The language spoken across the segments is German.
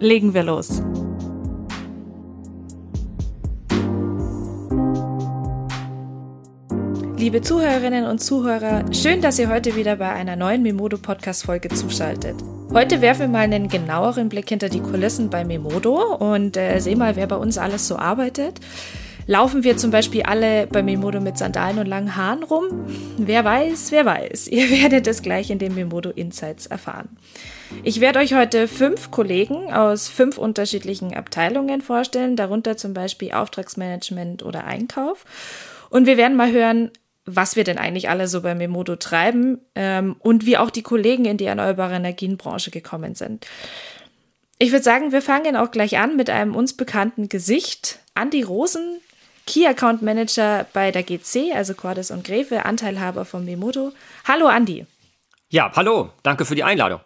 Legen wir los. Liebe Zuhörerinnen und Zuhörer, schön, dass ihr heute wieder bei einer neuen Memodo Podcast Folge zuschaltet. Heute werfen wir mal einen genaueren Blick hinter die Kulissen bei Memodo und äh, sehen mal, wer bei uns alles so arbeitet. Laufen wir zum Beispiel alle bei Memodo mit Sandalen und langen Haaren rum? Wer weiß, wer weiß. Ihr werdet es gleich in den Memodo Insights erfahren. Ich werde euch heute fünf Kollegen aus fünf unterschiedlichen Abteilungen vorstellen, darunter zum Beispiel Auftragsmanagement oder Einkauf. Und wir werden mal hören, was wir denn eigentlich alle so bei Memodo treiben ähm, und wie auch die Kollegen in die erneuerbare Energienbranche gekommen sind. Ich würde sagen, wir fangen auch gleich an mit einem uns bekannten Gesicht. Andi Rosen, Key Account Manager bei der GC, also Cordes und Gräfe, Anteilhaber von Memodo. Hallo Andi. Ja, hallo, danke für die Einladung.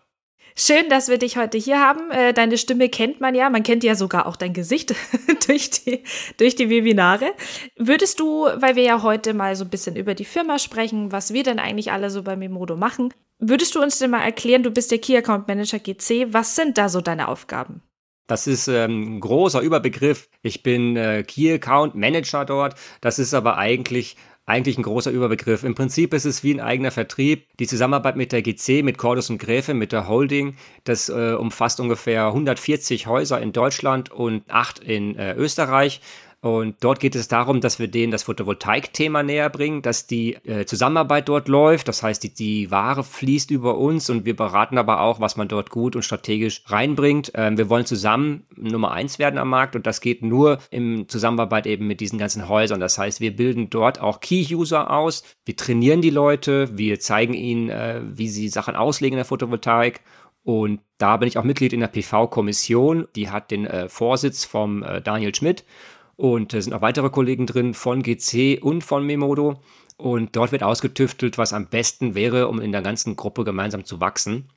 Schön, dass wir dich heute hier haben. Äh, deine Stimme kennt man ja. Man kennt ja sogar auch dein Gesicht durch, die, durch die Webinare. Würdest du, weil wir ja heute mal so ein bisschen über die Firma sprechen, was wir denn eigentlich alle so bei Memodo machen, würdest du uns denn mal erklären, du bist der Key Account Manager GC, was sind da so deine Aufgaben? Das ist ähm, ein großer Überbegriff. Ich bin äh, Key Account Manager dort. Das ist aber eigentlich eigentlich ein großer Überbegriff. Im Prinzip ist es wie ein eigener Vertrieb. Die Zusammenarbeit mit der GC, mit Cordus und Gräfe, mit der Holding, das äh, umfasst ungefähr 140 Häuser in Deutschland und acht in äh, Österreich. Und dort geht es darum, dass wir denen das Photovoltaik-Thema näher bringen, dass die äh, Zusammenarbeit dort läuft. Das heißt, die, die Ware fließt über uns und wir beraten aber auch, was man dort gut und strategisch reinbringt. Ähm, wir wollen zusammen Nummer eins werden am Markt und das geht nur in Zusammenarbeit eben mit diesen ganzen Häusern. Das heißt, wir bilden dort auch Key-User aus. Wir trainieren die Leute. Wir zeigen ihnen, äh, wie sie Sachen auslegen in der Photovoltaik. Und da bin ich auch Mitglied in der PV-Kommission. Die hat den äh, Vorsitz vom äh, Daniel Schmidt. Und sind auch weitere Kollegen drin von GC und von Memodo. Und dort wird ausgetüftelt, was am besten wäre, um in der ganzen Gruppe gemeinsam zu wachsen.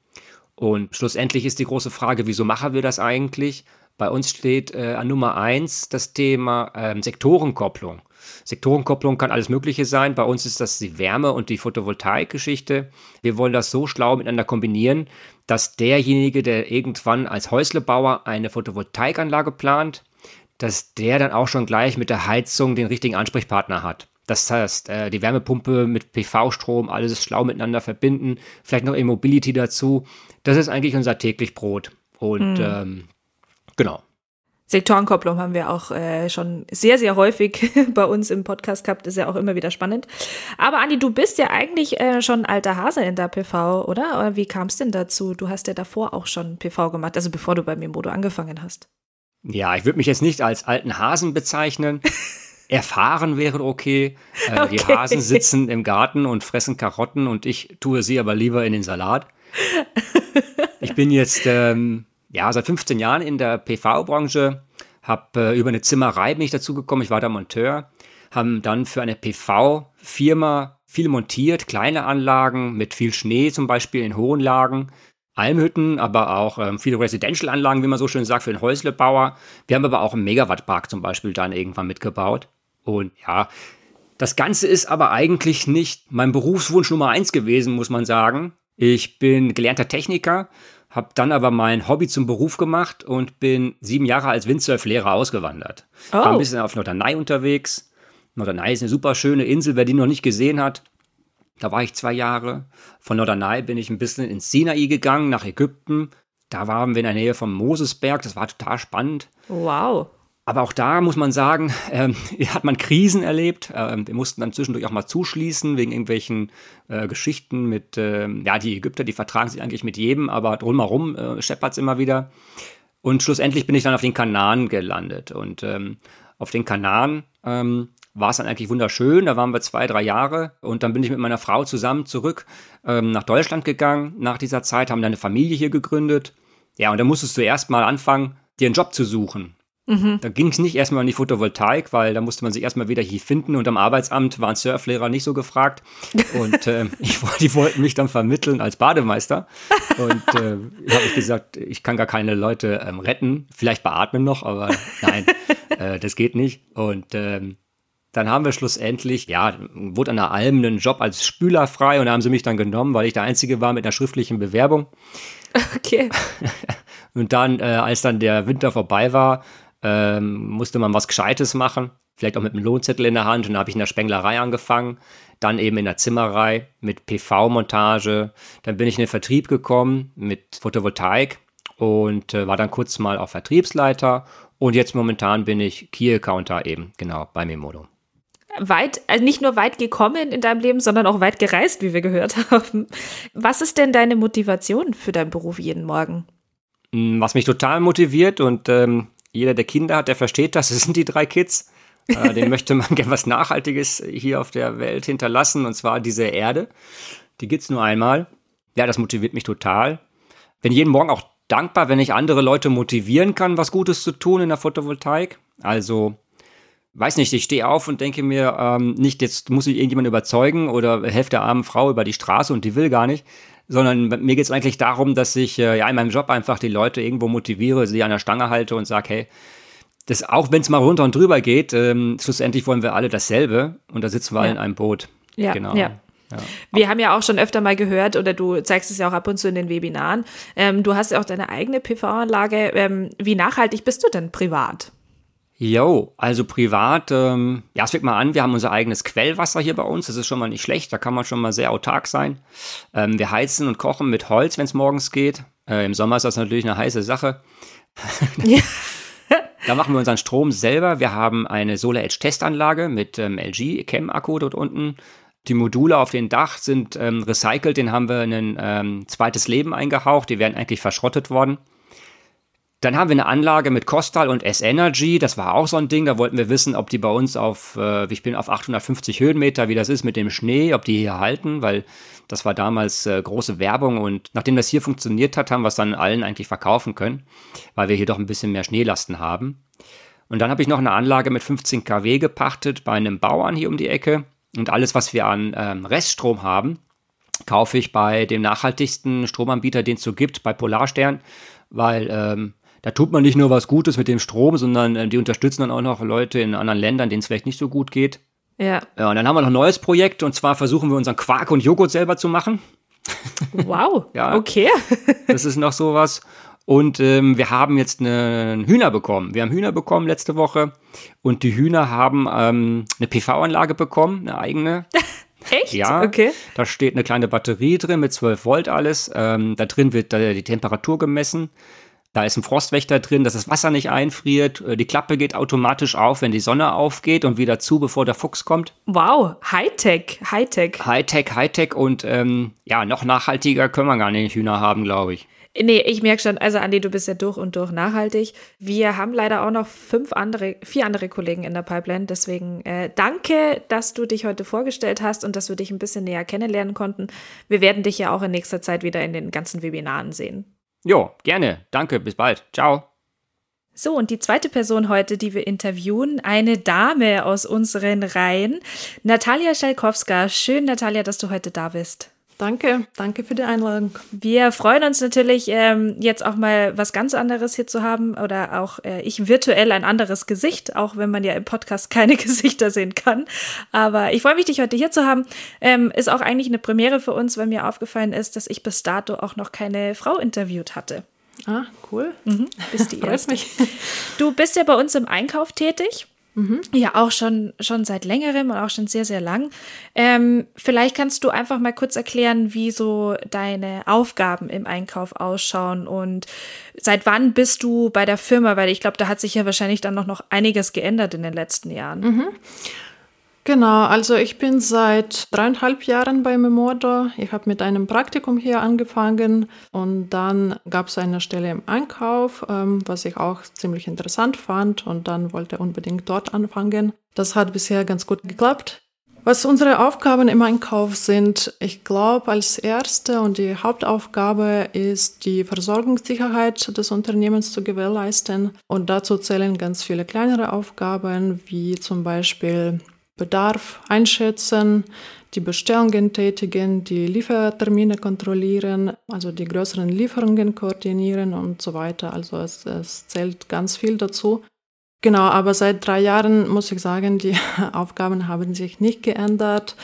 Und schlussendlich ist die große Frage, wieso machen wir das eigentlich? Bei uns steht äh, an Nummer eins das Thema ähm, Sektorenkopplung. Sektorenkopplung kann alles Mögliche sein. Bei uns ist das die Wärme- und die Photovoltaik-Geschichte. Wir wollen das so schlau miteinander kombinieren, dass derjenige, der irgendwann als Häuslebauer eine Photovoltaikanlage plant, dass der dann auch schon gleich mit der Heizung den richtigen Ansprechpartner hat. Das heißt, äh, die Wärmepumpe mit PV-Strom, alles schlau miteinander verbinden, vielleicht noch E-Mobility dazu. Das ist eigentlich unser täglich Brot. Und mhm. ähm, genau. Sektorenkopplung haben wir auch äh, schon sehr, sehr häufig bei uns im Podcast gehabt. Ist ja auch immer wieder spannend. Aber Andi, du bist ja eigentlich äh, schon ein alter Hase in der PV, oder? Wie kam es denn dazu? Du hast ja davor auch schon PV gemacht, also bevor du bei Mimodo angefangen hast. Ja, ich würde mich jetzt nicht als alten Hasen bezeichnen. Erfahren wäre okay. Äh, okay. Die Hasen sitzen im Garten und fressen Karotten und ich tue sie aber lieber in den Salat. Ich bin jetzt ähm, ja seit 15 Jahren in der PV-Branche, habe äh, über eine Zimmerei bin ich dazu gekommen. Ich war da Monteur, haben dann für eine PV-Firma viel montiert, kleine Anlagen mit viel Schnee zum Beispiel in hohen Lagen, Almhütten, aber auch ähm, viele Residential-Anlagen, wie man so schön sagt, für den Häuslebauer. Wir haben aber auch einen Megawattpark zum Beispiel dann irgendwann mitgebaut. Und ja, das Ganze ist aber eigentlich nicht mein Berufswunsch Nummer eins gewesen, muss man sagen. Ich bin gelernter Techniker, habe dann aber mein Hobby zum Beruf gemacht und bin sieben Jahre als Windsurf-Lehrer ausgewandert. Oh. War ein bisschen auf Norderney unterwegs. Norderney ist eine super schöne Insel, wer die noch nicht gesehen hat. Da war ich zwei Jahre. Von Norderney bin ich ein bisschen ins Sinai gegangen, nach Ägypten. Da waren wir in der Nähe vom Mosesberg. Das war total spannend. Wow. Aber auch da muss man sagen, ähm, hat man Krisen erlebt. Ähm, wir mussten dann zwischendurch auch mal zuschließen wegen irgendwelchen äh, Geschichten mit, ähm, ja, die Ägypter, die vertragen sich eigentlich mit jedem, aber drumherum äh, scheppert es immer wieder. Und schlussendlich bin ich dann auf den Kanaren gelandet. Und ähm, auf den Kanaren ähm, war es dann eigentlich wunderschön. Da waren wir zwei, drei Jahre und dann bin ich mit meiner Frau zusammen zurück ähm, nach Deutschland gegangen nach dieser Zeit, haben dann eine Familie hier gegründet Ja, und da musstest du erst mal anfangen, dir einen Job zu suchen. Mhm. Da ging es nicht erstmal an die Photovoltaik, weil da musste man sich erstmal wieder hier finden und am Arbeitsamt waren Surflehrer nicht so gefragt. Und äh, ich, die wollten mich dann vermitteln als Bademeister. Und äh, habe ich gesagt, ich kann gar keine Leute ähm, retten, vielleicht beatmen noch, aber nein, äh, das geht nicht. Und ähm, dann haben wir schlussendlich, ja, wurde an der Alm einen Job als Spüler frei und da haben sie mich dann genommen, weil ich der Einzige war mit einer schriftlichen Bewerbung. Okay. und dann, äh, als dann der Winter vorbei war, ähm, musste man was Gescheites machen, vielleicht auch mit einem Lohnzettel in der Hand. Und dann habe ich in der Spenglerei angefangen, dann eben in der Zimmerei mit PV-Montage. Dann bin ich in den Vertrieb gekommen mit Photovoltaik und äh, war dann kurz mal auch Vertriebsleiter. Und jetzt momentan bin ich Key-Accounter eben, genau, bei Memodo weit, also nicht nur weit gekommen in deinem Leben, sondern auch weit gereist, wie wir gehört haben. Was ist denn deine Motivation für deinen Beruf jeden Morgen? Hm, was mich total motiviert und ähm, jeder, der Kinder hat, der versteht das. Das sind die drei Kids. Äh, den möchte man gerne was Nachhaltiges hier auf der Welt hinterlassen, und zwar diese Erde. Die gibt es nur einmal. Ja, das motiviert mich total. Bin jeden Morgen auch dankbar, wenn ich andere Leute motivieren kann, was Gutes zu tun in der Photovoltaik. Also, weiß nicht, ich stehe auf und denke mir, ähm, nicht jetzt muss ich irgendjemand überzeugen oder helfe der armen Frau über die Straße und die will gar nicht, sondern mir geht es eigentlich darum, dass ich äh, ja in meinem Job einfach die Leute irgendwo motiviere, sie an der Stange halte und sage, hey, das, auch wenn es mal runter und drüber geht, ähm, schlussendlich wollen wir alle dasselbe und da sitzen wir ja. alle in einem Boot. Ja, genau. Ja. Ja. Wir haben ja auch schon öfter mal gehört, oder du zeigst es ja auch ab und zu in den Webinaren, ähm, du hast ja auch deine eigene PV-Anlage. Ähm, wie nachhaltig bist du denn privat? Jo, also privat, ähm, ja, es fängt mal an, wir haben unser eigenes Quellwasser hier bei uns, das ist schon mal nicht schlecht, da kann man schon mal sehr autark sein. Ähm, wir heizen und kochen mit Holz, wenn es morgens geht. Äh, Im Sommer ist das natürlich eine heiße Sache. Ja. da machen wir unseren Strom selber. Wir haben eine Solar Edge Testanlage mit ähm, LG Chem Akku dort unten. Die Module auf dem Dach sind ähm, recycelt, den haben wir ein ähm, zweites Leben eingehaucht. Die wären eigentlich verschrottet worden. Dann haben wir eine Anlage mit Costal und S-Energy. Das war auch so ein Ding. Da wollten wir wissen, ob die bei uns auf, äh, ich bin auf 850 Höhenmeter, wie das ist mit dem Schnee, ob die hier halten, weil das war damals äh, große Werbung. Und nachdem das hier funktioniert hat, haben wir es dann allen eigentlich verkaufen können, weil wir hier doch ein bisschen mehr Schneelasten haben. Und dann habe ich noch eine Anlage mit 15 kW gepachtet bei einem Bauern hier um die Ecke. Und alles, was wir an ähm, Reststrom haben, kaufe ich bei dem nachhaltigsten Stromanbieter, den es so gibt, bei Polarstern, weil ähm, da tut man nicht nur was Gutes mit dem Strom, sondern äh, die unterstützen dann auch noch Leute in anderen Ländern, denen es vielleicht nicht so gut geht. Ja. ja. Und dann haben wir noch ein neues Projekt und zwar versuchen wir unseren Quark und Joghurt selber zu machen. Wow, ja, okay. das ist noch sowas. Und ähm, wir haben jetzt einen Hühner bekommen. Wir haben Hühner bekommen letzte Woche und die Hühner haben ähm, eine PV-Anlage bekommen, eine eigene. Echt? Ja. Okay. Da steht eine kleine Batterie drin mit 12 Volt alles. Ähm, da drin wird äh, die Temperatur gemessen. Da ist ein Frostwächter drin, dass das Wasser nicht einfriert. Äh, die Klappe geht automatisch auf, wenn die Sonne aufgeht und wieder zu, bevor der Fuchs kommt. Wow, Hightech, Hightech. Hightech, Hightech und ähm, ja, noch nachhaltiger können wir gar nicht Hühner haben, glaube ich. Nee, ich merke schon, also Andi, du bist ja durch und durch nachhaltig. Wir haben leider auch noch fünf andere, vier andere Kollegen in der Pipeline. Deswegen äh, danke, dass du dich heute vorgestellt hast und dass wir dich ein bisschen näher kennenlernen konnten. Wir werden dich ja auch in nächster Zeit wieder in den ganzen Webinaren sehen. Jo, gerne. Danke. Bis bald. Ciao. So, und die zweite Person heute, die wir interviewen, eine Dame aus unseren Reihen, Natalia Schalkowska. Schön, Natalia, dass du heute da bist. Danke, danke für die Einladung. Wir freuen uns natürlich, ähm, jetzt auch mal was ganz anderes hier zu haben oder auch äh, ich virtuell ein anderes Gesicht, auch wenn man ja im Podcast keine Gesichter sehen kann. Aber ich freue mich, dich heute hier zu haben. Ähm, ist auch eigentlich eine Premiere für uns, weil mir aufgefallen ist, dass ich bis dato auch noch keine Frau interviewt hatte. Ah, cool. Mhm, bist die erste. mich. Du bist ja bei uns im Einkauf tätig. Mhm. Ja, auch schon, schon seit längerem und auch schon sehr, sehr lang. Ähm, vielleicht kannst du einfach mal kurz erklären, wie so deine Aufgaben im Einkauf ausschauen und seit wann bist du bei der Firma? Weil ich glaube, da hat sich ja wahrscheinlich dann noch, noch einiges geändert in den letzten Jahren. Mhm. Genau, also ich bin seit dreieinhalb Jahren bei Memodo. Ich habe mit einem Praktikum hier angefangen und dann gab es eine Stelle im Einkauf, ähm, was ich auch ziemlich interessant fand und dann wollte unbedingt dort anfangen. Das hat bisher ganz gut geklappt. Was unsere Aufgaben im Einkauf sind, ich glaube, als erste und die Hauptaufgabe ist, die Versorgungssicherheit des Unternehmens zu gewährleisten. Und dazu zählen ganz viele kleinere Aufgaben, wie zum Beispiel Bedarf einschätzen, die Bestellungen tätigen, die Liefertermine kontrollieren, also die größeren Lieferungen koordinieren und so weiter. Also es, es zählt ganz viel dazu. Genau, aber seit drei Jahren muss ich sagen, die Aufgaben haben sich nicht geändert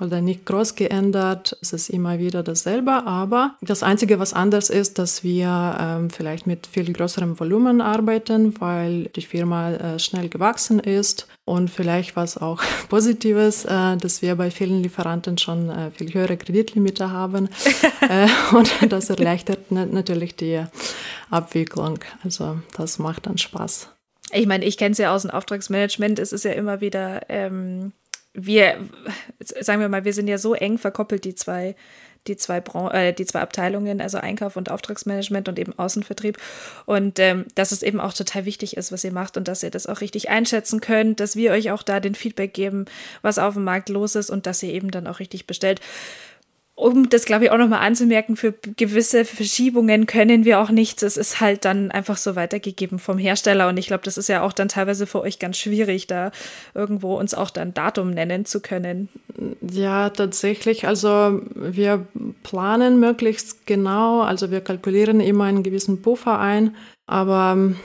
oder nicht groß geändert. Es ist immer wieder dasselbe, aber das Einzige, was anders ist, dass wir ähm, vielleicht mit viel größerem Volumen arbeiten, weil die Firma äh, schnell gewachsen ist und vielleicht was auch Positives, äh, dass wir bei vielen Lieferanten schon äh, viel höhere Kreditlimite haben äh, und das erleichtert natürlich die Abwicklung. Also das macht dann Spaß. Ich meine, ich kenne es ja aus dem Auftragsmanagement. Es ist ja immer wieder, ähm, wir, sagen wir mal, wir sind ja so eng verkoppelt, die zwei, die zwei, Bran äh, die zwei Abteilungen, also Einkauf und Auftragsmanagement und eben Außenvertrieb. Und ähm, dass es eben auch total wichtig ist, was ihr macht und dass ihr das auch richtig einschätzen könnt, dass wir euch auch da den Feedback geben, was auf dem Markt los ist und dass ihr eben dann auch richtig bestellt um das, glaube ich, auch nochmal anzumerken, für gewisse Verschiebungen können wir auch nichts. Es ist halt dann einfach so weitergegeben vom Hersteller. Und ich glaube, das ist ja auch dann teilweise für euch ganz schwierig, da irgendwo uns auch dann Datum nennen zu können. Ja, tatsächlich. Also wir planen möglichst genau. Also wir kalkulieren immer einen gewissen Puffer ein. Aber ähm,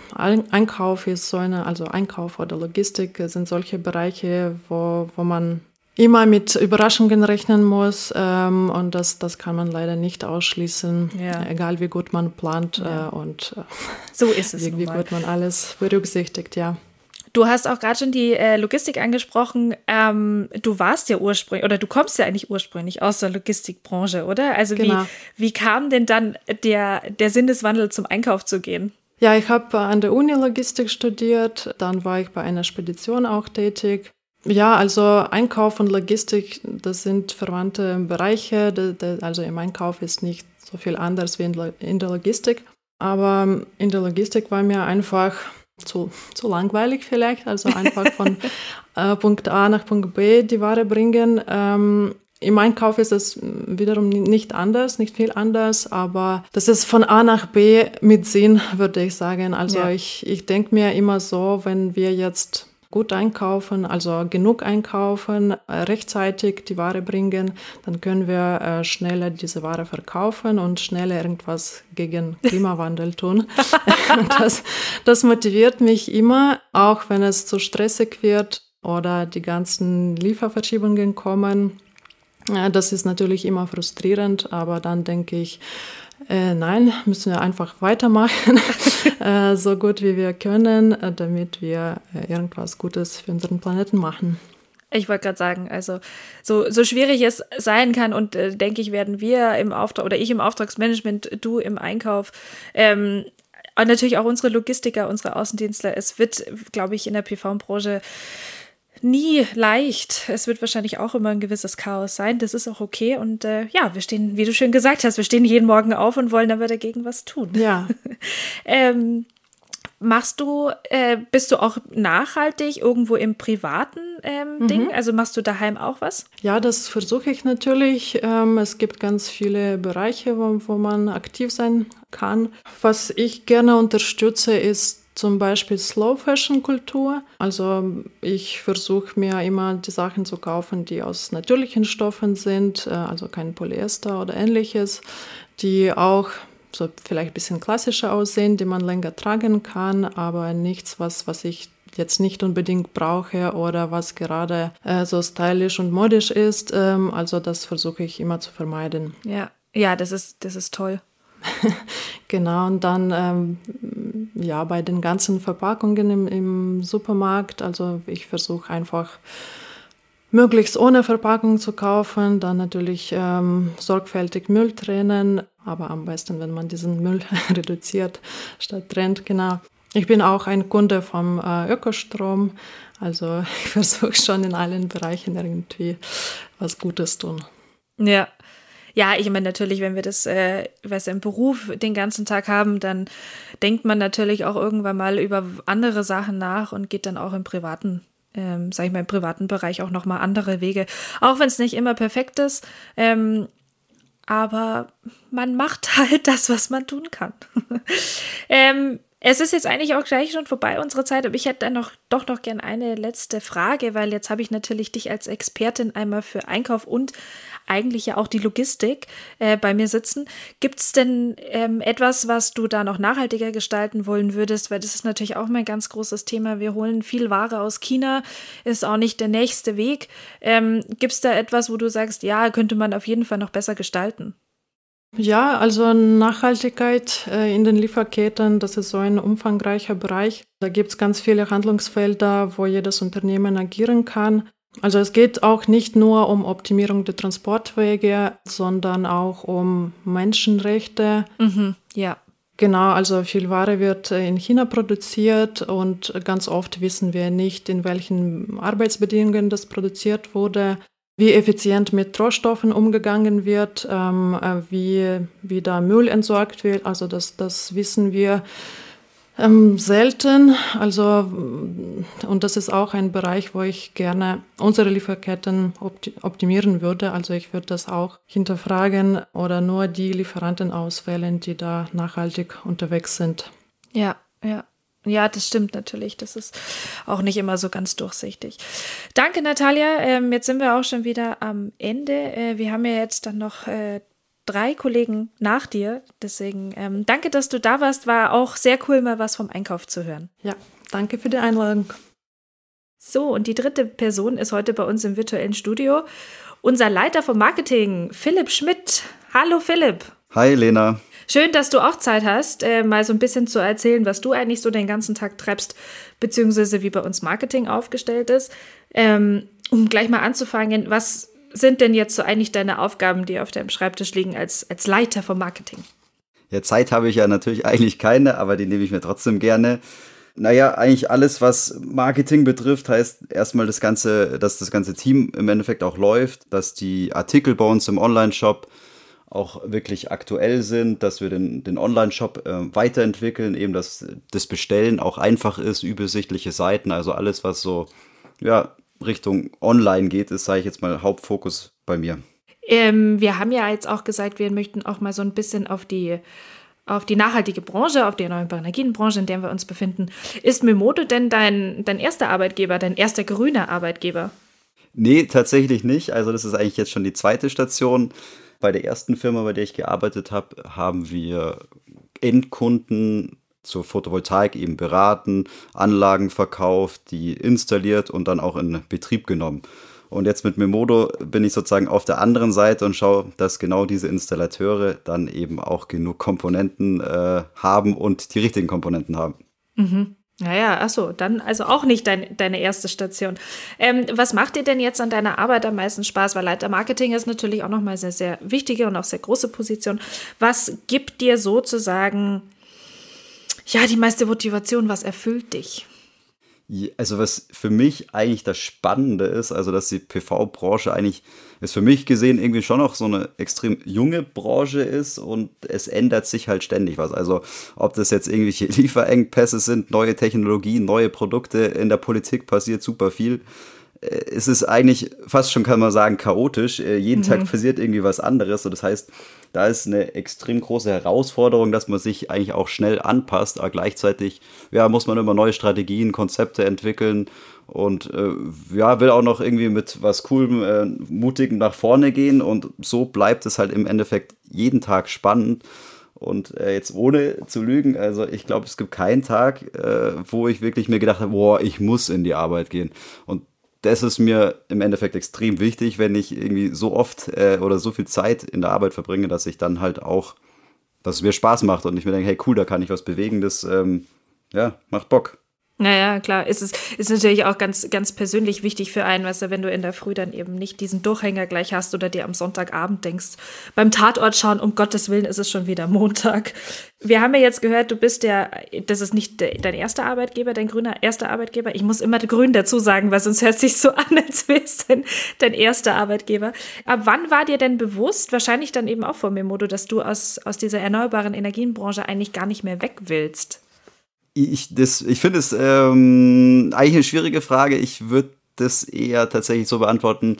Einkauf ist so eine, also Einkauf oder Logistik sind solche Bereiche, wo, wo man immer mit Überraschungen rechnen muss ähm, und das, das kann man leider nicht ausschließen, ja. egal wie gut man plant ja. äh, und äh, so ist es wie, wie gut man alles berücksichtigt, ja. Du hast auch gerade schon die äh, Logistik angesprochen. Ähm, du warst ja ursprünglich, oder du kommst ja eigentlich ursprünglich aus der Logistikbranche, oder? Also genau. wie, wie kam denn dann der, der Sinneswandel zum Einkauf zu gehen? Ja, ich habe an der Uni Logistik studiert, dann war ich bei einer Spedition auch tätig ja, also Einkauf und Logistik, das sind verwandte Bereiche. Also im Einkauf ist nicht so viel anders wie in der Logistik. Aber in der Logistik war mir einfach zu, zu langweilig vielleicht. Also einfach von äh, Punkt A nach Punkt B die Ware bringen. Ähm, Im Einkauf ist es wiederum nicht anders, nicht viel anders, aber das ist von A nach B mit Sinn, würde ich sagen. Also ja. ich, ich denke mir immer so, wenn wir jetzt gut einkaufen, also genug einkaufen, äh, rechtzeitig die Ware bringen, dann können wir äh, schneller diese Ware verkaufen und schneller irgendwas gegen Klimawandel tun. das, das motiviert mich immer, auch wenn es zu stressig wird oder die ganzen Lieferverschiebungen kommen. Das ist natürlich immer frustrierend, aber dann denke ich, äh, nein, müssen wir einfach weitermachen, äh, so gut wie wir können, äh, damit wir äh, irgendwas Gutes für unseren Planeten machen. Ich wollte gerade sagen, also so, so schwierig es sein kann und äh, denke ich, werden wir im Auftrag oder ich im Auftragsmanagement, du im Einkauf, ähm, und natürlich auch unsere Logistiker, unsere Außendienstler. Es wird, glaube ich, in der PV-Branche nie leicht. Es wird wahrscheinlich auch immer ein gewisses Chaos sein. Das ist auch okay. Und äh, ja, wir stehen, wie du schön gesagt hast, wir stehen jeden Morgen auf und wollen aber dagegen was tun. Ja. ähm, machst du, äh, bist du auch nachhaltig irgendwo im privaten ähm, mhm. Ding? Also machst du daheim auch was? Ja, das versuche ich natürlich. Ähm, es gibt ganz viele Bereiche, wo, wo man aktiv sein kann. Was ich gerne unterstütze, ist zum Beispiel Slow Fashion Kultur. Also ich versuche mir immer die Sachen zu kaufen, die aus natürlichen Stoffen sind, äh, also kein Polyester oder ähnliches, die auch so vielleicht ein bisschen klassischer aussehen, die man länger tragen kann, aber nichts, was, was ich jetzt nicht unbedingt brauche oder was gerade äh, so stylisch und modisch ist. Ähm, also das versuche ich immer zu vermeiden. Ja, ja, das ist, das ist toll. genau, und dann ähm, ja, bei den ganzen Verpackungen im, im Supermarkt, also ich versuche einfach möglichst ohne Verpackung zu kaufen, dann natürlich ähm, sorgfältig Müll trennen, aber am besten, wenn man diesen Müll reduziert statt trennt, genau. Ich bin auch ein Kunde vom äh, Ökostrom, also ich versuche schon in allen Bereichen irgendwie was Gutes tun. Ja, ja, ich meine natürlich, wenn wir das, äh, was im Beruf den ganzen Tag haben, dann denkt man natürlich auch irgendwann mal über andere Sachen nach und geht dann auch im Privaten ähm, sage ich mal, im privaten Bereich auch nochmal andere Wege. Auch wenn es nicht immer perfekt ist. Ähm, aber man macht halt das, was man tun kann. ähm, es ist jetzt eigentlich auch gleich schon vorbei, unsere Zeit, aber ich hätte dann noch, doch noch gern eine letzte Frage, weil jetzt habe ich natürlich dich als Expertin einmal für Einkauf und eigentlich ja auch die Logistik äh, bei mir sitzen. Gibt es denn ähm, etwas, was du da noch nachhaltiger gestalten wollen würdest? Weil das ist natürlich auch mein ganz großes Thema. Wir holen viel Ware aus China, ist auch nicht der nächste Weg. Ähm, Gibt es da etwas, wo du sagst, ja, könnte man auf jeden Fall noch besser gestalten? Ja, also Nachhaltigkeit äh, in den Lieferketten, das ist so ein umfangreicher Bereich. Da gibt es ganz viele Handlungsfelder, wo jedes Unternehmen agieren kann. Also es geht auch nicht nur um Optimierung der Transportwege, sondern auch um Menschenrechte. Mhm, ja. Genau, also viel Ware wird äh, in China produziert und ganz oft wissen wir nicht, in welchen Arbeitsbedingungen das produziert wurde wie effizient mit Rohstoffen umgegangen wird, ähm, äh, wie, wie da Müll entsorgt wird. Also das, das wissen wir ähm, selten. Also, und das ist auch ein Bereich, wo ich gerne unsere Lieferketten optimieren würde. Also ich würde das auch hinterfragen oder nur die Lieferanten auswählen, die da nachhaltig unterwegs sind. Ja, ja. Ja, das stimmt natürlich. Das ist auch nicht immer so ganz durchsichtig. Danke, Natalia. Ähm, jetzt sind wir auch schon wieder am Ende. Äh, wir haben ja jetzt dann noch äh, drei Kollegen nach dir. Deswegen ähm, danke, dass du da warst. War auch sehr cool, mal was vom Einkauf zu hören. Ja, danke für die Einladung. So, und die dritte Person ist heute bei uns im virtuellen Studio. Unser Leiter vom Marketing, Philipp Schmidt. Hallo, Philipp. Hi, Lena. Schön, dass du auch Zeit hast, äh, mal so ein bisschen zu erzählen, was du eigentlich so den ganzen Tag treibst, beziehungsweise wie bei uns Marketing aufgestellt ist. Ähm, um gleich mal anzufangen, was sind denn jetzt so eigentlich deine Aufgaben, die auf deinem Schreibtisch liegen als, als Leiter vom Marketing? Ja, Zeit habe ich ja natürlich eigentlich keine, aber die nehme ich mir trotzdem gerne. Naja, eigentlich alles, was Marketing betrifft, heißt erstmal das ganze, dass das ganze Team im Endeffekt auch läuft, dass die Artikel bei uns im Online-Shop auch wirklich aktuell sind, dass wir den, den Online-Shop äh, weiterentwickeln, eben dass das Bestellen auch einfach ist, übersichtliche Seiten, also alles, was so ja, Richtung Online geht, ist, sage ich jetzt mal, Hauptfokus bei mir. Ähm, wir haben ja jetzt auch gesagt, wir möchten auch mal so ein bisschen auf die auf die nachhaltige Branche, auf die erneuerbare Energienbranche, in der wir uns befinden. Ist Mimoto denn dein, dein erster Arbeitgeber, dein erster grüner Arbeitgeber? Nee, tatsächlich nicht. Also das ist eigentlich jetzt schon die zweite Station. Bei der ersten Firma, bei der ich gearbeitet habe, haben wir Endkunden zur Photovoltaik eben beraten, Anlagen verkauft, die installiert und dann auch in Betrieb genommen. Und jetzt mit Memodo bin ich sozusagen auf der anderen Seite und schaue, dass genau diese Installateure dann eben auch genug Komponenten äh, haben und die richtigen Komponenten haben. Mhm. Naja, achso, dann also auch nicht dein, deine erste Station. Ähm, was macht dir denn jetzt an deiner Arbeit am meisten Spaß? Weil Leiter Marketing ist natürlich auch nochmal sehr, sehr wichtige und auch sehr große Position. Was gibt dir sozusagen, ja, die meiste Motivation? Was erfüllt dich? Also was für mich eigentlich das Spannende ist, also dass die PV-Branche eigentlich ist für mich gesehen irgendwie schon noch so eine extrem junge Branche ist und es ändert sich halt ständig was. Also ob das jetzt irgendwelche Lieferengpässe sind, neue Technologien, neue Produkte, in der Politik passiert super viel. Äh, es ist eigentlich fast schon, kann man sagen, chaotisch. Äh, jeden mhm. Tag passiert irgendwie was anderes. Und das heißt, da ist eine extrem große Herausforderung, dass man sich eigentlich auch schnell anpasst, aber gleichzeitig ja, muss man immer neue Strategien, Konzepte entwickeln und äh, ja, will auch noch irgendwie mit was Coolem, äh, Mutigem nach vorne gehen und so bleibt es halt im Endeffekt jeden Tag spannend. Und äh, jetzt ohne zu lügen, also ich glaube, es gibt keinen Tag, äh, wo ich wirklich mir gedacht habe, boah, ich muss in die Arbeit gehen. Und das ist mir im Endeffekt extrem wichtig, wenn ich irgendwie so oft äh, oder so viel Zeit in der Arbeit verbringe, dass ich dann halt auch, dass es mir Spaß macht und ich mir denke, hey cool, da kann ich was bewegen, das ähm, ja, macht Bock. Naja, klar, ist es ist natürlich auch ganz, ganz persönlich wichtig für einen, weißt du, wenn du in der Früh dann eben nicht diesen Durchhänger gleich hast oder dir am Sonntagabend denkst, beim Tatort schauen, um Gottes Willen ist es schon wieder Montag. Wir haben ja jetzt gehört, du bist ja, das ist nicht dein erster Arbeitgeber, dein grüner erster Arbeitgeber. Ich muss immer grün dazu sagen, weil sonst hört sich so an, als wäre es dein, erster Arbeitgeber. Ab wann war dir denn bewusst, wahrscheinlich dann eben auch vor Memodo, dass du aus, aus dieser erneuerbaren Energienbranche eigentlich gar nicht mehr weg willst? Ich, ich finde es ähm, eigentlich eine schwierige Frage. Ich würde das eher tatsächlich so beantworten,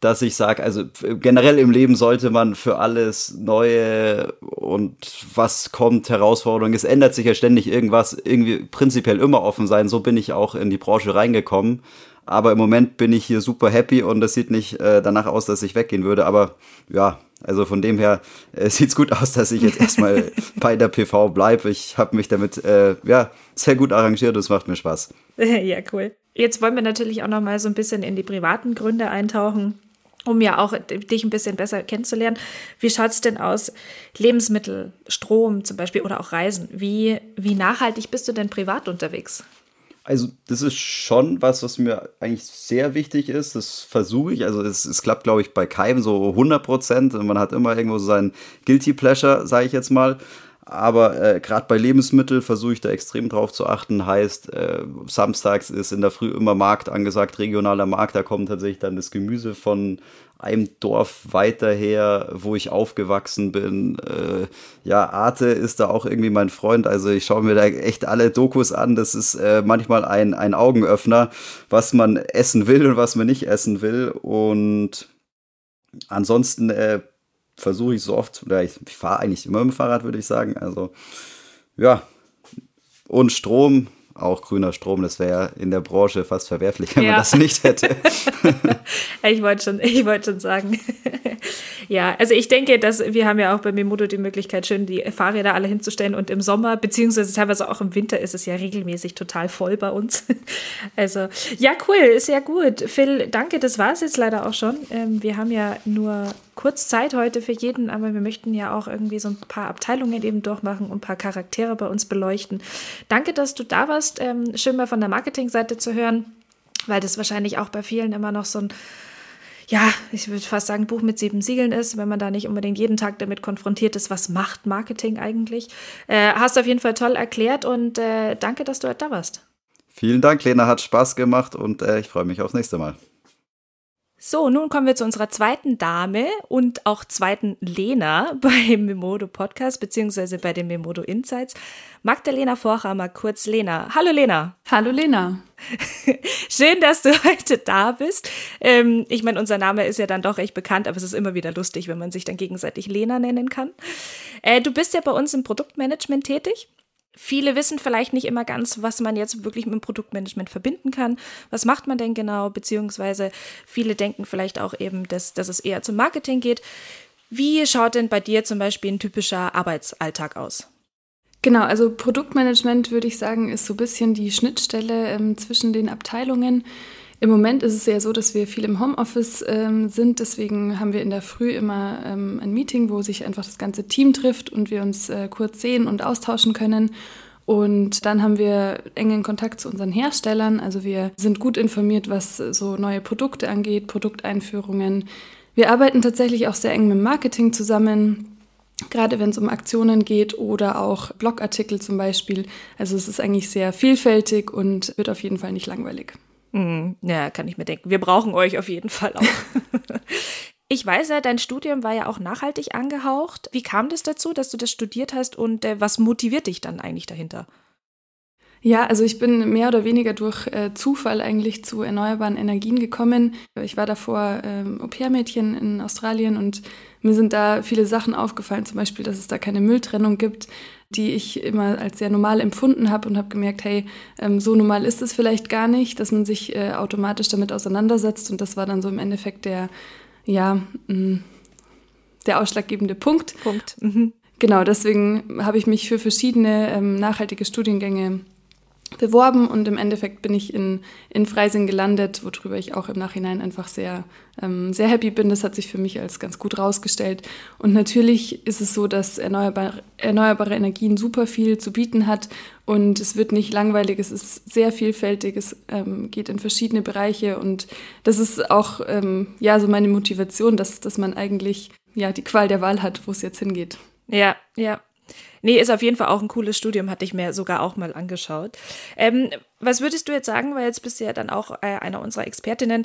dass ich sage, also generell im Leben sollte man für alles Neue und was kommt, Herausforderungen, es ändert sich ja ständig irgendwas, irgendwie prinzipiell immer offen sein. So bin ich auch in die Branche reingekommen. Aber im Moment bin ich hier super happy und es sieht nicht äh, danach aus, dass ich weggehen würde. Aber ja, also von dem her äh, sieht es gut aus, dass ich jetzt erstmal bei der PV bleibe. Ich habe mich damit äh, ja, sehr gut arrangiert. Es macht mir Spaß. Ja, cool. Jetzt wollen wir natürlich auch noch mal so ein bisschen in die privaten Gründe eintauchen um ja auch dich ein bisschen besser kennenzulernen. Wie schaut es denn aus? Lebensmittel, Strom zum Beispiel oder auch Reisen. Wie, wie nachhaltig bist du denn privat unterwegs? Also, das ist schon was, was mir eigentlich sehr wichtig ist. Das versuche ich. Also, es, es klappt, glaube ich, bei keinem so 100 Prozent. Man hat immer irgendwo so seinen Guilty Pleasure, sage ich jetzt mal. Aber äh, gerade bei Lebensmitteln versuche ich da extrem drauf zu achten. Heißt, äh, samstags ist in der Früh immer Markt angesagt, regionaler Markt. Da kommt tatsächlich dann das Gemüse von einem Dorf weiter her, wo ich aufgewachsen bin. Äh, ja, Arte ist da auch irgendwie mein Freund. Also ich schaue mir da echt alle Dokus an. Das ist äh, manchmal ein, ein Augenöffner, was man essen will und was man nicht essen will. Und ansonsten äh, versuche ich so oft, oder ich, ich fahre eigentlich immer mit dem Fahrrad, würde ich sagen. Also ja, und Strom auch grüner Strom. Das wäre in der Branche fast verwerflich, wenn ja. man das nicht hätte. ich wollte schon, ich wollte schon sagen. ja, also ich denke, dass wir haben ja auch bei Mimodo die Möglichkeit, schön die Fahrräder alle hinzustellen und im Sommer, beziehungsweise teilweise auch im Winter ist es ja regelmäßig total voll bei uns. also, ja, cool, ja gut. Phil, danke, das war es jetzt leider auch schon. Ähm, wir haben ja nur kurz Zeit heute für jeden, aber wir möchten ja auch irgendwie so ein paar Abteilungen eben durchmachen und ein paar Charaktere bei uns beleuchten. Danke, dass du da warst. Ähm, schön mal von der Marketingseite zu hören, weil das wahrscheinlich auch bei vielen immer noch so ein ja, ich würde fast sagen, Buch mit sieben Siegeln ist, wenn man da nicht unbedingt jeden Tag damit konfrontiert ist, was macht Marketing eigentlich. Äh, hast auf jeden Fall toll erklärt und äh, danke, dass du heute da warst. Vielen Dank, Lena, hat Spaß gemacht und äh, ich freue mich aufs nächste Mal. So, nun kommen wir zu unserer zweiten Dame und auch zweiten Lena beim Memodo Podcast beziehungsweise bei den Memodo Insights. Magdalena Vorhammer, kurz Lena. Hallo Lena. Hallo Lena. Schön, dass du heute da bist. Ähm, ich meine, unser Name ist ja dann doch recht bekannt, aber es ist immer wieder lustig, wenn man sich dann gegenseitig Lena nennen kann. Äh, du bist ja bei uns im Produktmanagement tätig. Viele wissen vielleicht nicht immer ganz, was man jetzt wirklich mit dem Produktmanagement verbinden kann. Was macht man denn genau? Beziehungsweise viele denken vielleicht auch eben, dass, dass es eher zum Marketing geht. Wie schaut denn bei dir zum Beispiel ein typischer Arbeitsalltag aus? Genau, also Produktmanagement würde ich sagen, ist so ein bisschen die Schnittstelle ähm, zwischen den Abteilungen. Im Moment ist es ja so, dass wir viel im Homeoffice ähm, sind. Deswegen haben wir in der Früh immer ähm, ein Meeting, wo sich einfach das ganze Team trifft und wir uns äh, kurz sehen und austauschen können. Und dann haben wir engen Kontakt zu unseren Herstellern. Also wir sind gut informiert, was so neue Produkte angeht, Produkteinführungen. Wir arbeiten tatsächlich auch sehr eng mit Marketing zusammen, gerade wenn es um Aktionen geht oder auch Blogartikel zum Beispiel. Also es ist eigentlich sehr vielfältig und wird auf jeden Fall nicht langweilig. Mhm. Ja, kann ich mir denken. Wir brauchen euch auf jeden Fall auch. Ich weiß ja, dein Studium war ja auch nachhaltig angehaucht. Wie kam das dazu, dass du das studiert hast und äh, was motiviert dich dann eigentlich dahinter? Ja, also ich bin mehr oder weniger durch äh, Zufall eigentlich zu erneuerbaren Energien gekommen. Ich war davor ähm, Au-pair-Mädchen in Australien und mir sind da viele Sachen aufgefallen, zum Beispiel, dass es da keine Mülltrennung gibt, die ich immer als sehr normal empfunden habe und habe gemerkt, hey, ähm, so normal ist es vielleicht gar nicht, dass man sich äh, automatisch damit auseinandersetzt. Und das war dann so im Endeffekt der, ja, mh, mm, der ausschlaggebende Punkt. Punkt. Mhm. Genau, deswegen habe ich mich für verschiedene ähm, nachhaltige Studiengänge beworben und im Endeffekt bin ich in, in Freising gelandet, worüber ich auch im Nachhinein einfach sehr, ähm, sehr happy bin. Das hat sich für mich als ganz gut rausgestellt. Und natürlich ist es so, dass erneuerbare, erneuerbare Energien super viel zu bieten hat und es wird nicht langweilig, es ist sehr vielfältig, es ähm, geht in verschiedene Bereiche und das ist auch ähm, ja so meine Motivation, dass, dass man eigentlich ja die Qual der Wahl hat, wo es jetzt hingeht. Ja, ja, Nee, ist auf jeden Fall auch ein cooles Studium, hatte ich mir sogar auch mal angeschaut. Ähm, was würdest du jetzt sagen, weil jetzt bist du ja dann auch äh, einer unserer Expertinnen,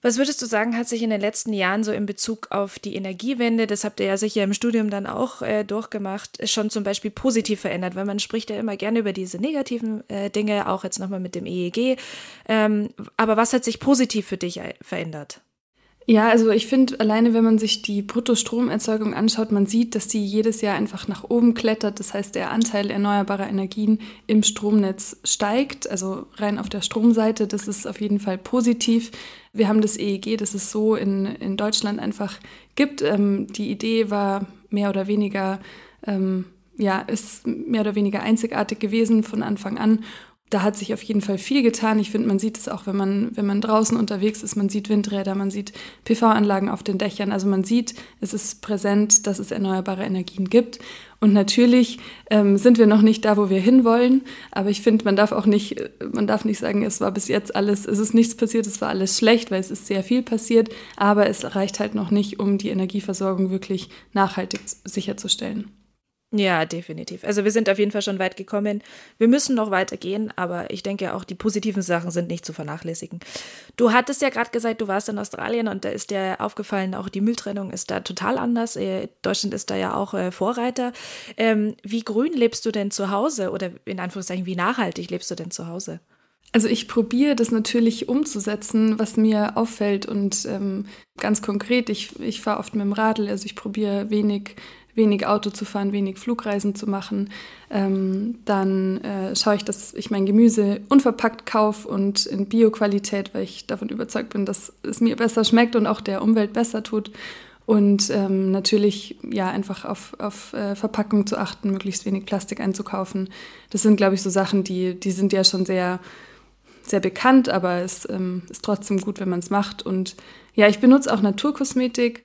Was würdest du sagen, hat sich in den letzten Jahren so in Bezug auf die Energiewende, das habt ihr ja sicher im Studium dann auch äh, durchgemacht, schon zum Beispiel positiv verändert? Weil man spricht ja immer gerne über diese negativen äh, Dinge, auch jetzt nochmal mit dem EEG. Ähm, aber was hat sich positiv für dich äh, verändert? Ja, also ich finde, alleine wenn man sich die Bruttostromerzeugung anschaut, man sieht, dass die jedes Jahr einfach nach oben klettert. Das heißt, der Anteil erneuerbarer Energien im Stromnetz steigt, also rein auf der Stromseite. Das ist auf jeden Fall positiv. Wir haben das EEG, das es so in, in Deutschland einfach gibt. Ähm, die Idee war mehr oder weniger, ähm, ja, ist mehr oder weniger einzigartig gewesen von Anfang an da hat sich auf jeden Fall viel getan. Ich finde, man sieht es auch, wenn man, wenn man draußen unterwegs ist. Man sieht Windräder, man sieht PV-Anlagen auf den Dächern. Also man sieht, es ist präsent, dass es erneuerbare Energien gibt. Und natürlich ähm, sind wir noch nicht da, wo wir hinwollen. Aber ich finde, man darf auch nicht, man darf nicht sagen, es war bis jetzt alles, es ist nichts passiert, es war alles schlecht, weil es ist sehr viel passiert. Aber es reicht halt noch nicht, um die Energieversorgung wirklich nachhaltig sicherzustellen. Ja, definitiv. Also wir sind auf jeden Fall schon weit gekommen. Wir müssen noch weitergehen, aber ich denke auch die positiven Sachen sind nicht zu vernachlässigen. Du hattest ja gerade gesagt, du warst in Australien und da ist dir aufgefallen, auch die Mülltrennung ist da total anders. Äh, Deutschland ist da ja auch äh, Vorreiter. Ähm, wie grün lebst du denn zu Hause oder in Anführungszeichen, wie nachhaltig lebst du denn zu Hause? Also ich probiere das natürlich umzusetzen, was mir auffällt und ähm, ganz konkret, ich, ich fahre oft mit dem Radl, also ich probiere wenig wenig Auto zu fahren, wenig Flugreisen zu machen. Ähm, dann äh, schaue ich, dass ich mein Gemüse unverpackt kaufe und in Bio-Qualität, weil ich davon überzeugt bin, dass es mir besser schmeckt und auch der Umwelt besser tut. Und ähm, natürlich ja einfach auf, auf äh, Verpackung zu achten, möglichst wenig Plastik einzukaufen. Das sind, glaube ich, so Sachen, die, die sind ja schon sehr, sehr bekannt, aber es ähm, ist trotzdem gut, wenn man es macht. Und ja, ich benutze auch Naturkosmetik.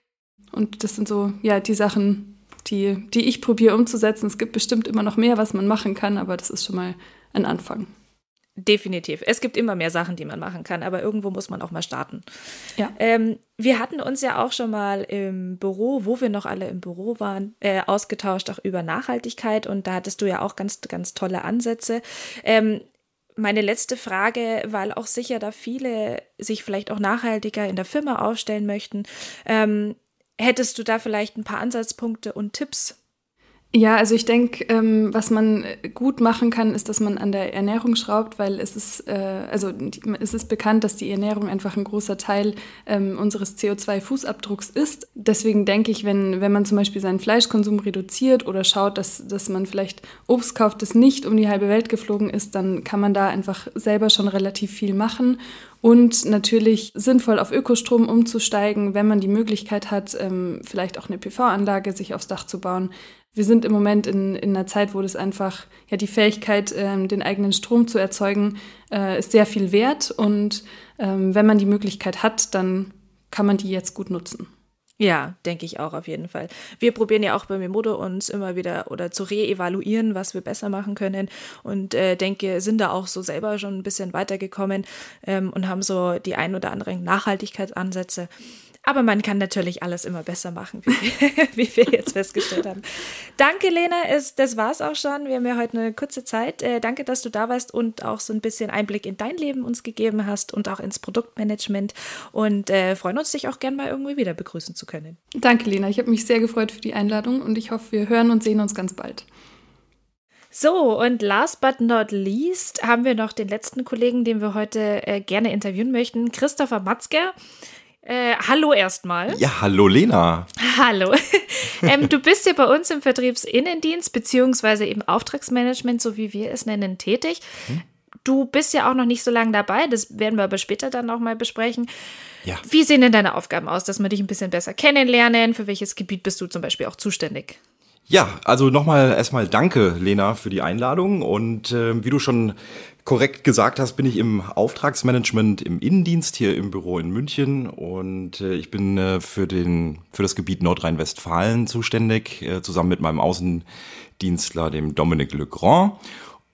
Und das sind so, ja, die Sachen, die, die ich probiere umzusetzen. Es gibt bestimmt immer noch mehr, was man machen kann, aber das ist schon mal ein Anfang. Definitiv. Es gibt immer mehr Sachen, die man machen kann, aber irgendwo muss man auch mal starten. Ja. Ähm, wir hatten uns ja auch schon mal im Büro, wo wir noch alle im Büro waren, äh, ausgetauscht, auch über Nachhaltigkeit und da hattest du ja auch ganz, ganz tolle Ansätze. Ähm, meine letzte Frage, weil auch sicher da viele sich vielleicht auch nachhaltiger in der Firma aufstellen möchten. Ähm, Hättest du da vielleicht ein paar Ansatzpunkte und Tipps? Ja, also ich denke, ähm, was man gut machen kann, ist, dass man an der Ernährung schraubt, weil es ist, äh, also die, es ist bekannt, dass die Ernährung einfach ein großer Teil ähm, unseres CO2-Fußabdrucks ist. Deswegen denke ich, wenn, wenn man zum Beispiel seinen Fleischkonsum reduziert oder schaut, dass, dass man vielleicht Obst kauft, das nicht um die halbe Welt geflogen ist, dann kann man da einfach selber schon relativ viel machen und natürlich sinnvoll auf Ökostrom umzusteigen, wenn man die Möglichkeit hat, ähm, vielleicht auch eine PV-Anlage sich aufs Dach zu bauen. Wir sind im Moment in, in einer Zeit, wo das einfach, ja, die Fähigkeit, ähm, den eigenen Strom zu erzeugen, äh, ist sehr viel wert. Und ähm, wenn man die Möglichkeit hat, dann kann man die jetzt gut nutzen. Ja, denke ich auch auf jeden Fall. Wir probieren ja auch bei Memodo uns immer wieder oder zu reevaluieren, was wir besser machen können und äh, denke, sind da auch so selber schon ein bisschen weitergekommen ähm, und haben so die ein oder anderen Nachhaltigkeitsansätze. Aber man kann natürlich alles immer besser machen, wie, wie wir jetzt festgestellt haben. Danke, Lena. Es, das war's auch schon. Wir haben ja heute eine kurze Zeit. Äh, danke, dass du da warst und auch so ein bisschen Einblick in dein Leben uns gegeben hast und auch ins Produktmanagement. Und äh, freuen uns, dich auch gern mal irgendwie wieder begrüßen zu können. Danke, Lena. Ich habe mich sehr gefreut für die Einladung und ich hoffe, wir hören und sehen uns ganz bald. So, und last but not least haben wir noch den letzten Kollegen, den wir heute äh, gerne interviewen möchten, Christopher Matzker. Äh, hallo erstmal. Ja, hallo Lena. Hallo. ähm, du bist ja bei uns im Vertriebsinnendienst beziehungsweise im Auftragsmanagement, so wie wir es nennen, tätig. Hm? Du bist ja auch noch nicht so lange dabei, das werden wir aber später dann noch mal besprechen. Ja. Wie sehen denn deine Aufgaben aus, dass wir dich ein bisschen besser kennenlernen? Für welches Gebiet bist du zum Beispiel auch zuständig? Ja, also nochmal erstmal danke, Lena, für die Einladung. Und äh, wie du schon korrekt gesagt hast, bin ich im Auftragsmanagement im Innendienst hier im Büro in München und äh, ich bin äh, für, den, für das Gebiet Nordrhein-Westfalen zuständig, äh, zusammen mit meinem Außendienstler, dem Dominic Legrand.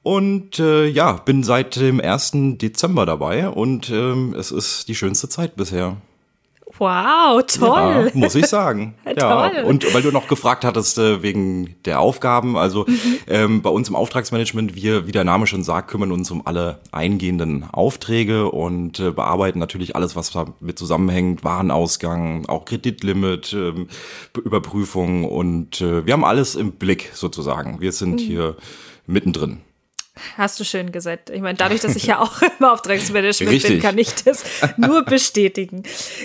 Und äh, ja, bin seit dem 1. Dezember dabei und ähm, es ist die schönste Zeit bisher. Wow, toll. Ja, muss ich sagen. ja, toll. Und weil du noch gefragt hattest äh, wegen der Aufgaben, also mhm. ähm, bei uns im Auftragsmanagement, wir, wie der Name schon sagt, kümmern uns um alle eingehenden Aufträge und äh, bearbeiten natürlich alles, was damit zusammenhängt, Warenausgang, auch Kreditlimit, ähm, Überprüfung und äh, wir haben alles im Blick sozusagen. Wir sind mhm. hier mittendrin. Hast du schön gesagt. Ich meine, dadurch, dass ich ja auch im Auftragsmanagement bin, kann ich das nur bestätigen.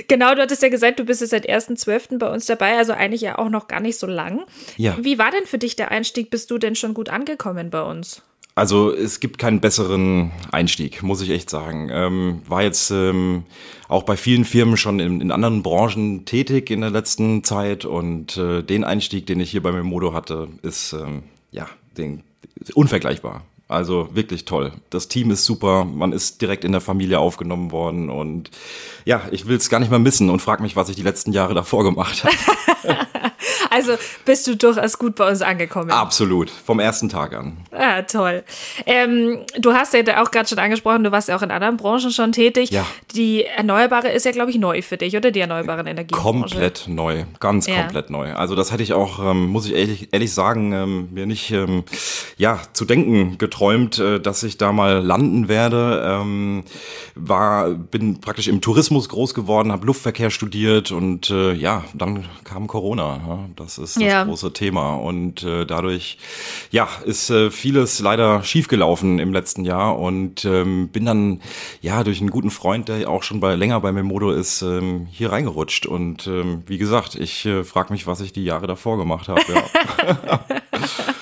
Genau, du hattest ja gesagt, du bist jetzt seit 1.12. bei uns dabei, also eigentlich ja auch noch gar nicht so lang. Ja. Wie war denn für dich der Einstieg? Bist du denn schon gut angekommen bei uns? Also es gibt keinen besseren Einstieg, muss ich echt sagen. Ähm, war jetzt ähm, auch bei vielen Firmen schon in, in, anderen Branchen tätig in der letzten Zeit und äh, den Einstieg, den ich hier bei Memodo hatte, ist ähm, ja den, unvergleichbar. Also wirklich toll. Das Team ist super. Man ist direkt in der Familie aufgenommen worden. Und ja, ich will es gar nicht mehr missen und frage mich, was ich die letzten Jahre davor gemacht habe. Also bist du durchaus gut bei uns angekommen. Absolut, vom ersten Tag an. Ja, toll. Ähm, du hast ja auch gerade schon angesprochen, du warst ja auch in anderen Branchen schon tätig. Ja. Die Erneuerbare ist ja, glaube ich, neu für dich, oder? Die erneuerbaren Energien. Komplett neu, ganz ja. komplett neu. Also das hätte ich auch, ähm, muss ich ehrlich, ehrlich sagen, ähm, mir nicht ähm, ja, zu denken geträumt, äh, dass ich da mal landen werde. Ähm, war, bin praktisch im Tourismus groß geworden, habe Luftverkehr studiert und äh, ja, dann kam Corona. Ja. Das ist das ja. große Thema. Und äh, dadurch, ja, ist äh, vieles leider schiefgelaufen im letzten Jahr und ähm, bin dann, ja, durch einen guten Freund, der auch schon bei, länger bei Memodo ist, ähm, hier reingerutscht. Und ähm, wie gesagt, ich äh, frage mich, was ich die Jahre davor gemacht habe. Ja.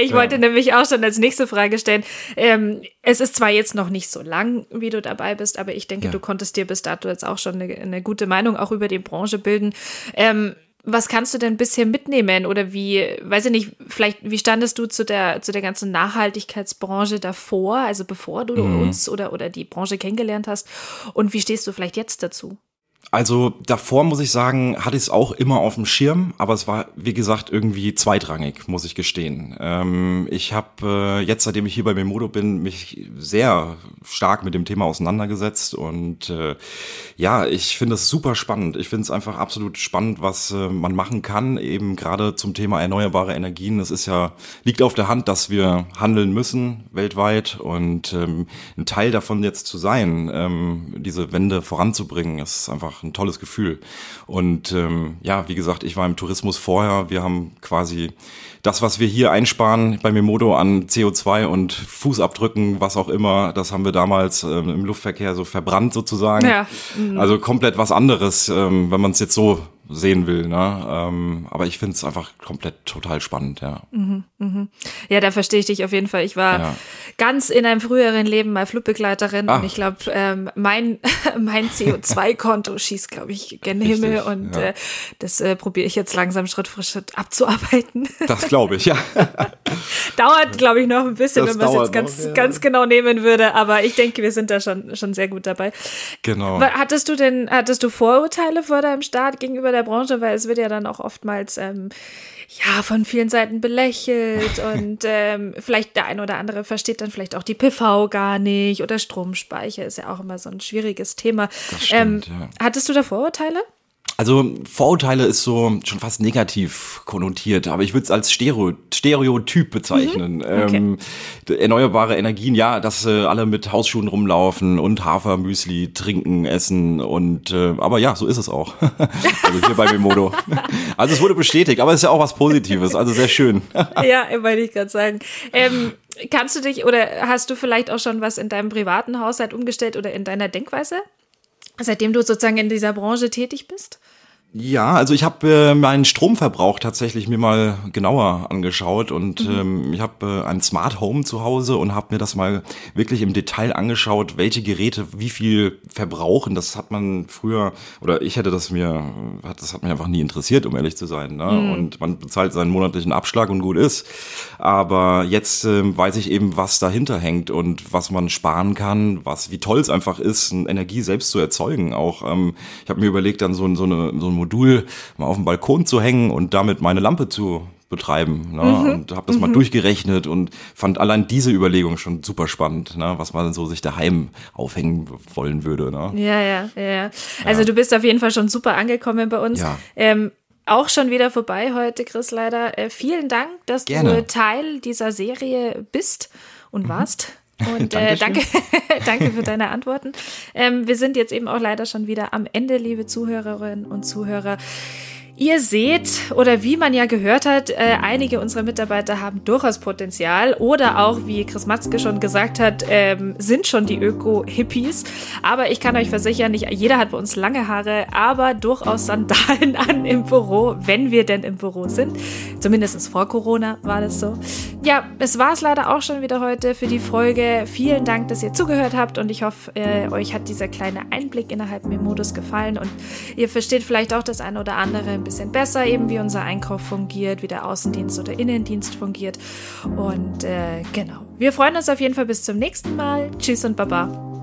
Ich wollte ja. nämlich auch schon als nächste Frage stellen. Ähm, es ist zwar jetzt noch nicht so lang, wie du dabei bist, aber ich denke, ja. du konntest dir bis dato jetzt auch schon eine, eine, gute Meinung auch über die Branche bilden. Ähm, was kannst du denn bisher mitnehmen oder wie, weiß ich nicht, vielleicht, wie standest du zu der, zu der ganzen Nachhaltigkeitsbranche davor, also bevor du mhm. uns oder, oder die Branche kennengelernt hast und wie stehst du vielleicht jetzt dazu? Also davor muss ich sagen, hatte ich es auch immer auf dem Schirm, aber es war, wie gesagt, irgendwie zweitrangig, muss ich gestehen. Ähm, ich habe äh, jetzt, seitdem ich hier bei Memodo bin, mich sehr stark mit dem Thema auseinandergesetzt und äh, ja, ich finde es super spannend. Ich finde es einfach absolut spannend, was äh, man machen kann, eben gerade zum Thema erneuerbare Energien. Es ist ja, liegt auf der Hand, dass wir handeln müssen weltweit und ähm, ein Teil davon jetzt zu sein, ähm, diese Wende voranzubringen, ist einfach ein tolles Gefühl. Und ähm, ja, wie gesagt, ich war im Tourismus vorher. Wir haben quasi das, was wir hier einsparen bei Memodo an CO2 und Fußabdrücken, was auch immer, das haben wir damals ähm, im Luftverkehr so verbrannt sozusagen. Ja. Mhm. Also komplett was anderes, ähm, wenn man es jetzt so sehen will. Ne? Ähm, aber ich finde es einfach komplett total spannend, ja. Mhm, mh. Ja, da verstehe ich dich auf jeden Fall. Ich war ja. ganz in einem früheren Leben mal Flugbegleiterin ah. und ich glaube, ähm, mein, mein CO2-Konto schießt, glaube ich, gen Himmel und ja. äh, das äh, probiere ich jetzt langsam Schritt für Schritt abzuarbeiten. Das glaube ich, ja. dauert, glaube ich, noch ein bisschen, das wenn man es jetzt ganz, noch, ja. ganz genau nehmen würde, aber ich denke, wir sind da schon, schon sehr gut dabei. Genau. Hattest du denn, hattest du Vorurteile vor deinem Start gegenüber der der Branche, weil es wird ja dann auch oftmals ähm, ja von vielen Seiten belächelt und ähm, vielleicht der ein oder andere versteht dann vielleicht auch die PV gar nicht oder Stromspeicher ist ja auch immer so ein schwieriges Thema. Das stimmt, ähm, ja. Hattest du da Vorurteile? Also Vorurteile ist so schon fast negativ konnotiert, aber ich würde es als Stereo, Stereotyp bezeichnen. Mhm. Okay. Ähm, erneuerbare Energien, ja, dass äh, alle mit Hausschuhen rumlaufen und Hafermüsli trinken, essen und äh, aber ja, so ist es auch. also hier bei Memodo. also es wurde bestätigt, aber es ist ja auch was Positives, also sehr schön. ja, wollte ich gerade sagen. Ähm, kannst du dich oder hast du vielleicht auch schon was in deinem privaten Haushalt umgestellt oder in deiner Denkweise? Seitdem du sozusagen in dieser Branche tätig bist? Ja, also ich habe äh, meinen Stromverbrauch tatsächlich mir mal genauer angeschaut und mhm. ähm, ich habe äh, ein Smart Home zu Hause und habe mir das mal wirklich im Detail angeschaut, welche Geräte wie viel verbrauchen. Das hat man früher oder ich hätte das mir, das hat mich einfach nie interessiert, um ehrlich zu sein. Ne? Mhm. Und man bezahlt seinen monatlichen Abschlag und gut ist. Aber jetzt äh, weiß ich eben, was dahinter hängt und was man sparen kann, was wie toll es einfach ist, Energie selbst zu erzeugen. Auch ähm, ich habe mir überlegt, dann so, so eine so ein Modul mal auf dem Balkon zu hängen und damit meine Lampe zu betreiben. Ne? Mhm. Und habe das mhm. mal durchgerechnet und fand allein diese Überlegung schon super spannend, ne? was man so sich daheim aufhängen wollen würde. Ne? Ja, ja, ja. Also ja. du bist auf jeden Fall schon super angekommen bei uns. Ja. Ähm, auch schon wieder vorbei heute, Chris, leider. Äh, vielen Dank, dass Gerne. du Teil dieser Serie bist und mhm. warst. Und äh, danke, danke für deine Antworten. Ähm, wir sind jetzt eben auch leider schon wieder am Ende, liebe Zuhörerinnen und Zuhörer. Ihr seht, oder wie man ja gehört hat, äh, einige unserer Mitarbeiter haben durchaus Potenzial oder auch, wie Chris Matzke schon gesagt hat, ähm, sind schon die Öko-Hippies. Aber ich kann euch versichern, nicht jeder hat bei uns lange Haare, aber durchaus Sandalen an im Büro, wenn wir denn im Büro sind. Zumindest vor Corona war das so. Ja, es war es leider auch schon wieder heute für die Folge. Vielen Dank, dass ihr zugehört habt und ich hoffe, äh, euch hat dieser kleine Einblick innerhalb Memodus gefallen und ihr versteht vielleicht auch das eine oder andere ein bisschen besser, eben wie unser Einkauf fungiert, wie der Außendienst oder Innendienst fungiert. Und äh, genau. Wir freuen uns auf jeden Fall bis zum nächsten Mal. Tschüss und Baba.